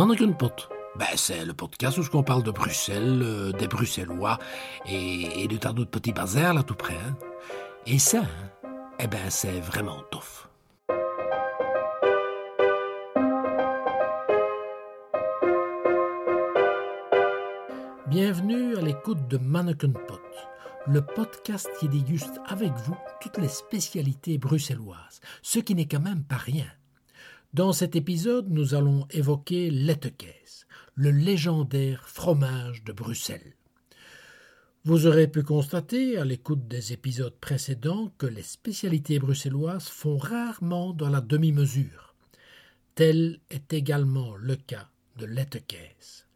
Manneken-pot. Ben, c'est le podcast où on parle de Bruxelles, euh, des Bruxellois et, de tas d'autres petits bazars là tout près. Hein. Et ça, hein, eh ben, c'est vraiment tough. Bienvenue à l'écoute de Manneken Pot, le podcast qui déguste avec vous toutes les spécialités bruxelloises, ce qui n'est quand même pas rien. Dans cet épisode, nous allons évoquer l'Ettecaise, le légendaire fromage de Bruxelles. Vous aurez pu constater, à l'écoute des épisodes précédents, que les spécialités bruxelloises font rarement dans la demi-mesure. Tel est également le cas de l'Ettecaise.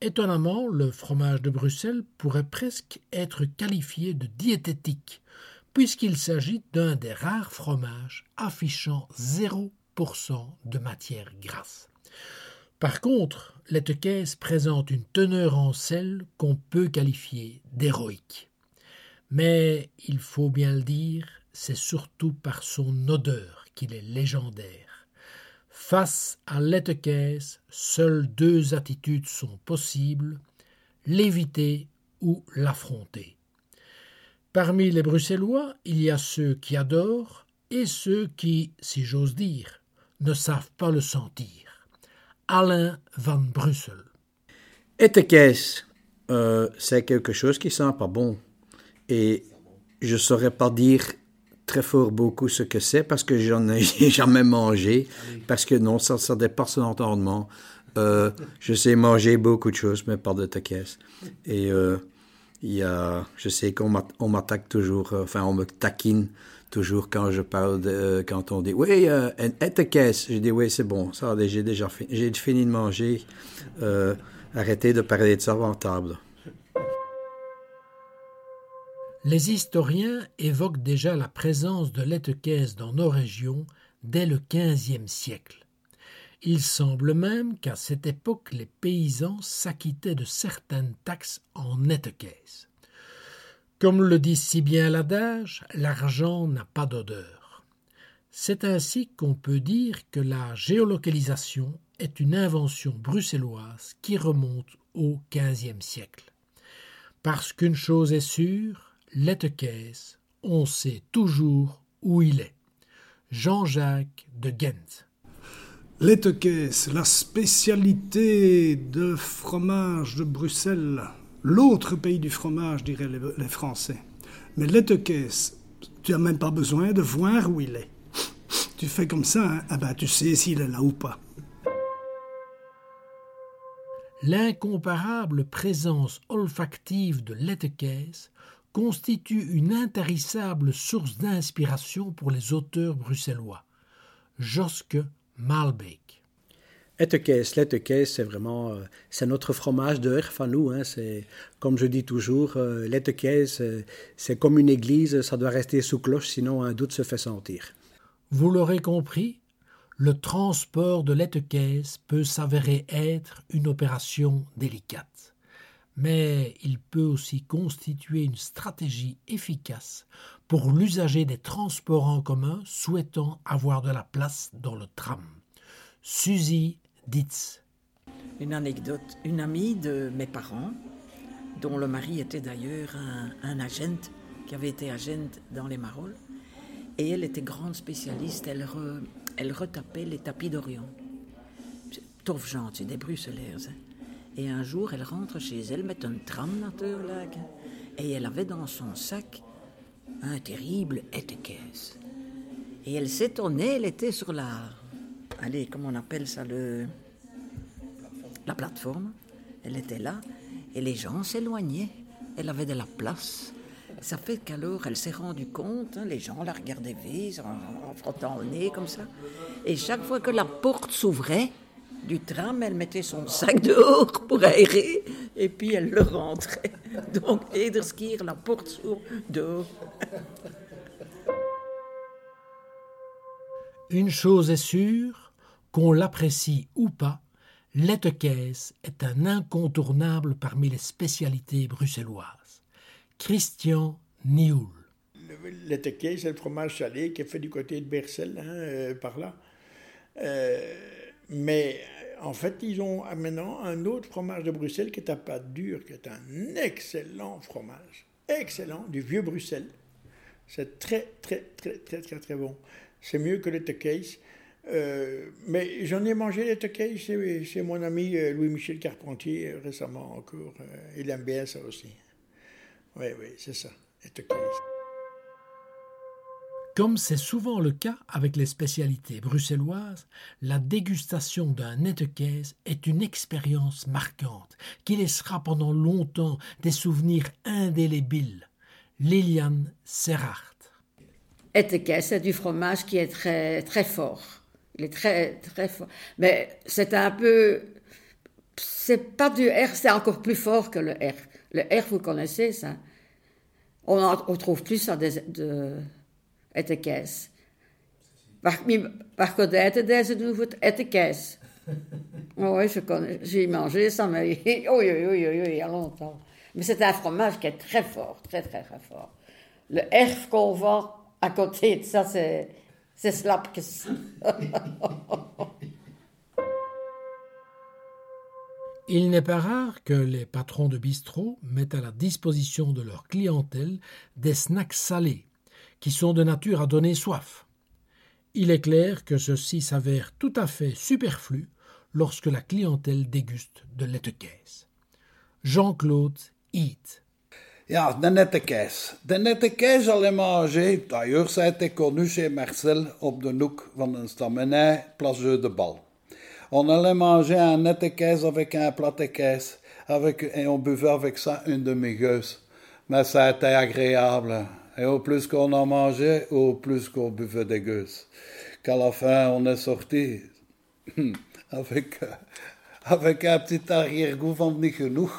Étonnamment, le fromage de Bruxelles pourrait presque être qualifié de diététique, puisqu'il s'agit d'un des rares fromages affichant 0% de matière grasse. Par contre, l'Ettecaise présente une teneur en sel qu'on peut qualifier d'héroïque. Mais il faut bien le dire, c'est surtout par son odeur qu'il est légendaire. Face à l'Ettecaise, seules deux attitudes sont possibles l'éviter ou l'affronter. Parmi les Bruxellois, il y a ceux qui adorent et ceux qui, si j'ose dire, ne savent pas le sentir. Alain van Brussel. Ettecaise, euh, c'est quelque chose qui sent pas bon. Et je saurais pas dire très fort beaucoup ce que c'est parce que j'en ai jamais mangé. Parce que non, ça, ça dépasse l'entendement. Euh, je sais manger beaucoup de choses, mais pas de caisse. Et euh, il y a, je sais qu'on m'attaque toujours, euh, enfin, on me taquine toujours quand je parle de, quand on dit, oui, euh, caisse? Je dis, oui, c'est bon, ça, j'ai déjà fini, de manger. arrêtez de parler de ça en table. Les historiens évoquent déjà la présence de l'Ettecaise dans nos régions dès le XVe siècle. Il semble même qu'à cette époque les paysans s'acquittaient de certaines taxes en Ettecaise. Comme le dit si bien l'adage, l'argent n'a pas d'odeur. C'est ainsi qu'on peut dire que la géolocalisation est une invention bruxelloise qui remonte au XVe siècle. Parce qu'une chose est sûre, Lettecaisse, on sait toujours où il est. Jean-Jacques de Ghent. Lettecaisse, la spécialité de fromage de Bruxelles, l'autre pays du fromage, diraient les, Français. Mais Lettecaisse, tu n'as même pas besoin de voir où il est. Tu fais comme ça, hein? ah ben, tu sais s'il est là ou pas. L'incomparable présence olfactive de Lettecaisse constitue une intarissable source d'inspiration pour les auteurs bruxellois. Joske Malbeek. Ettekees, l'Ettekees, c'est vraiment, euh, c'est notre fromage de nous. Hein, c'est, comme je dis toujours, euh, euh, c'est comme une église, ça doit rester sous cloche, sinon un doute se fait sentir. Vous l'aurez compris, le transport de l'Ettekees peut s'avérer être une opération délicate mais il peut aussi constituer une stratégie efficace pour l'usager des transports en commun souhaitant avoir de la place dans le tram. Suzy Ditz. Une anecdote, une amie de mes parents, dont le mari était d'ailleurs un, agent, qui avait été agent dans les Marolles, et elle était grande spécialiste, elle, retapait les tapis d'Orient. Tof gens, c'est des Bruxellaires. Hein. Et un jour, elle rentre chez elle met un tram natuurlijk. Et elle avait dans son sac un terrible étiquette. Et elle s'étonnait, elle était sur la. Allez, comment on appelle ça le. La plateforme? Elle était là. Et les gens s'éloignaient. Elle avait de la place. Ça fait qu'alors elle s'est rendue compte, hein, les gens la regardaient vite, en, en frottant le nez comme ça. Et chaque fois que la porte s'ouvrait, du tram, elle mettait son sac dehors pour aérer et puis elle le rentrait. Donc, Ederskier, la porte s'ouvre dehors. Une chose est sûre, qu'on l'apprécie ou pas, l'Ettecaisse est un incontournable parmi les spécialités bruxelloises. Christian Nioul. L'Ettecaisse, c'est le fromage salé qui est fait du côté de Bercel, hein, euh, par là. Euh, mais en fait, ils ont maintenant un autre fromage de Bruxelles qui est à pâte dure, qui est un excellent fromage. Excellent, du vieux Bruxelles. C'est très, très, très, très, très, très bon. C'est mieux que le Tequace. Euh, mais j'en ai mangé les chez, chez, mon ami euh, Louis-Michel Carpentier euh, récemment encore. Il aime bien ça aussi. Oui, oui, c'est ça, les. Comme c'est souvent le cas avec les spécialités bruxelloises, la dégustation d'un nettecaise est une expérience marquante qui laissera pendant longtemps des souvenirs indélébiles. Liliane Serrart. Ettecaise, c'est du fromage qui est très, très fort. Il est très, très fort. Mais c'est un peu. C'est pas du R, c'est encore plus fort que le R. Le R, vous connaissez ça. On, en, on trouve plus ça de, de waar godijten deze doen voor ettekijs. Oh oui, je connais, j'ai mangé ça, mais oui, oui, oui, oui, il y a longtemps. Mais c'est un fromage qui est très fort, très, très, très fort. Le R qu'on voit à côté de ça, c'est, Il n'est pas rare que les patrons de bistrot mettent à la disposition de leur clientèle des snacks salés, qui sont de nature à donner soif. Il est clair que ceci s'avère tout à fait superflu lorsque la clientèle déguste de lettecaise. Jean-Claude Heath. Ja, de nette kaas. De nette kaas al manger, d'ailleurs ça a été connu chez Marcel op de hoek van een stamenij, Place de Bal. On allait manger un nette kaas avec un plat de kaas, avec, et on buvait avec ça une demi-gueuse. Mais ça été agréable. Et au plus qu'on en mangeait, au plus qu'on buvait des gueuses. Qu'à la fin, on est sorti avec, avec un petit arrière-goût van niet genoeg.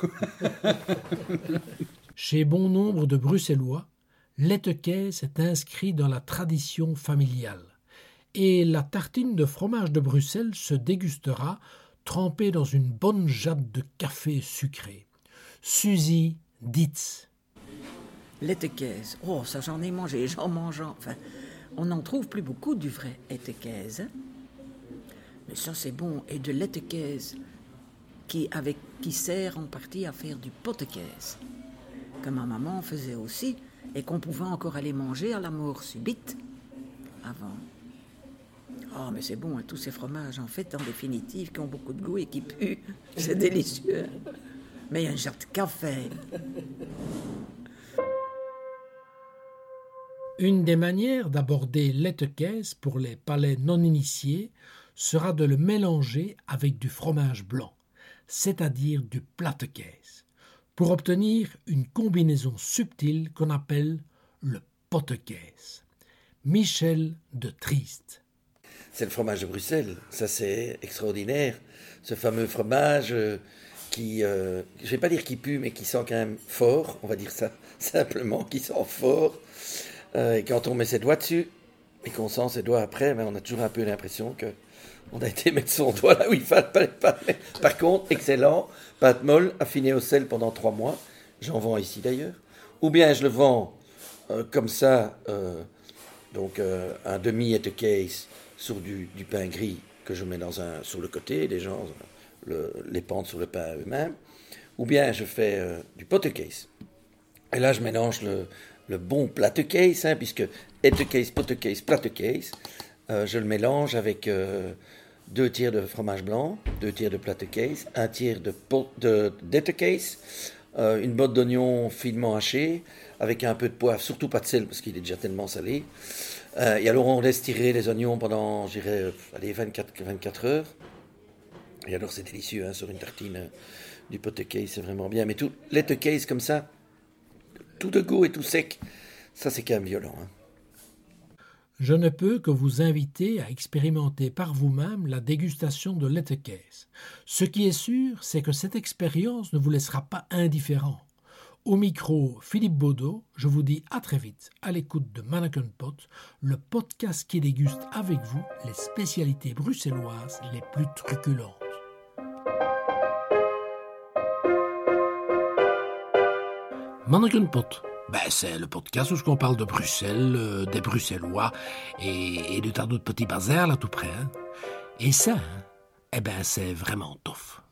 Chez bon nombre de Bruxellois, l'ettecaise est inscrit dans la tradition familiale. Et la tartine de fromage de Bruxelles se dégustera trempée dans une bonne jatte de café sucré. Suzy Ditz. L'étecaise. Oh, ça j'en ai mangé, j'en mange. Enfin, on n'en trouve plus beaucoup du vrai étecaise. Hein? Mais ça c'est bon. Et de l'étecaise qui, avec, qui sert en partie à faire du potecaise. Que ma maman faisait aussi et qu'on pouvait encore aller manger à la mort subite avant. Oh, mais c'est bon, hein, tous ces fromages, en fait, en définitive, qui ont beaucoup de goût et qui puent. C'est délicieux. Mais il y a un genre de café. Une des manières d'aborder l'ettecaise pour les palais non initiés sera de le mélanger avec du fromage blanc, c'est-à-dire du platecaise, pour obtenir une combinaison subtile qu'on appelle le potecaise. Michel de Triste. C'est le fromage de Bruxelles, ça c'est extraordinaire. Ce fameux fromage euh, qui, euh, je vais pas dire qui pue, mais qui sent quand même fort, on va dire ça simplement, qui sent fort. Euh, et quand on met ses doigts dessus et qu'on sent ses doigts après, ben, on a toujours un peu l'impression que on a été mettre son doigt là où il fallait pas. Par contre, excellent, pâte molle, affinée au sel pendant trois mois. J'en vends ici d'ailleurs. Ou bien je le vends euh, comme ça, euh, donc euh, un demi et case sur du, pain gris que je mets dans un sur le côté, les gens le, les pendent sur le pain eux-mêmes. Ou bien je fais du pot case. Et là, je mélange le, le bon plate case, hein, puisque et case, pot case, plate case. Euh, je le mélange avec euh, deux tiers de fromage blanc, deux tiers de plate case, un tiers de, de, de case, euh, une botte d'oignon finement haché, avec un peu de poivre, surtout pas de sel parce qu'il est déjà tellement salé. Et alors on laisse tirer les oignons pendant, je dirais, allez, 24, 24 heures. Et alors c'est délicieux hein, sur une tartine du pot case, c'est vraiment bien. Mais tout, les case comme ça, tout de goût et tout sec, ça c'est quand même violent. Hein. Je ne peux que vous inviter à expérimenter par vous-même la dégustation de l'ettecaise. Ce qui est sûr, c'est que cette expérience ne vous laissera pas indifférent. Au micro, Philippe Baudot, je vous dis à très vite à l'écoute de Mannequin Pot, le podcast qui déguste avec vous les spécialités bruxelloises les plus truculentes. Mannequin Pot. Ben, c'est le podcast où on parle de Bruxelles, euh, des Bruxellois et, et de tas d'autres petits bazars là tout près. Hein. Et ça, hein, eh ben c'est vraiment tough.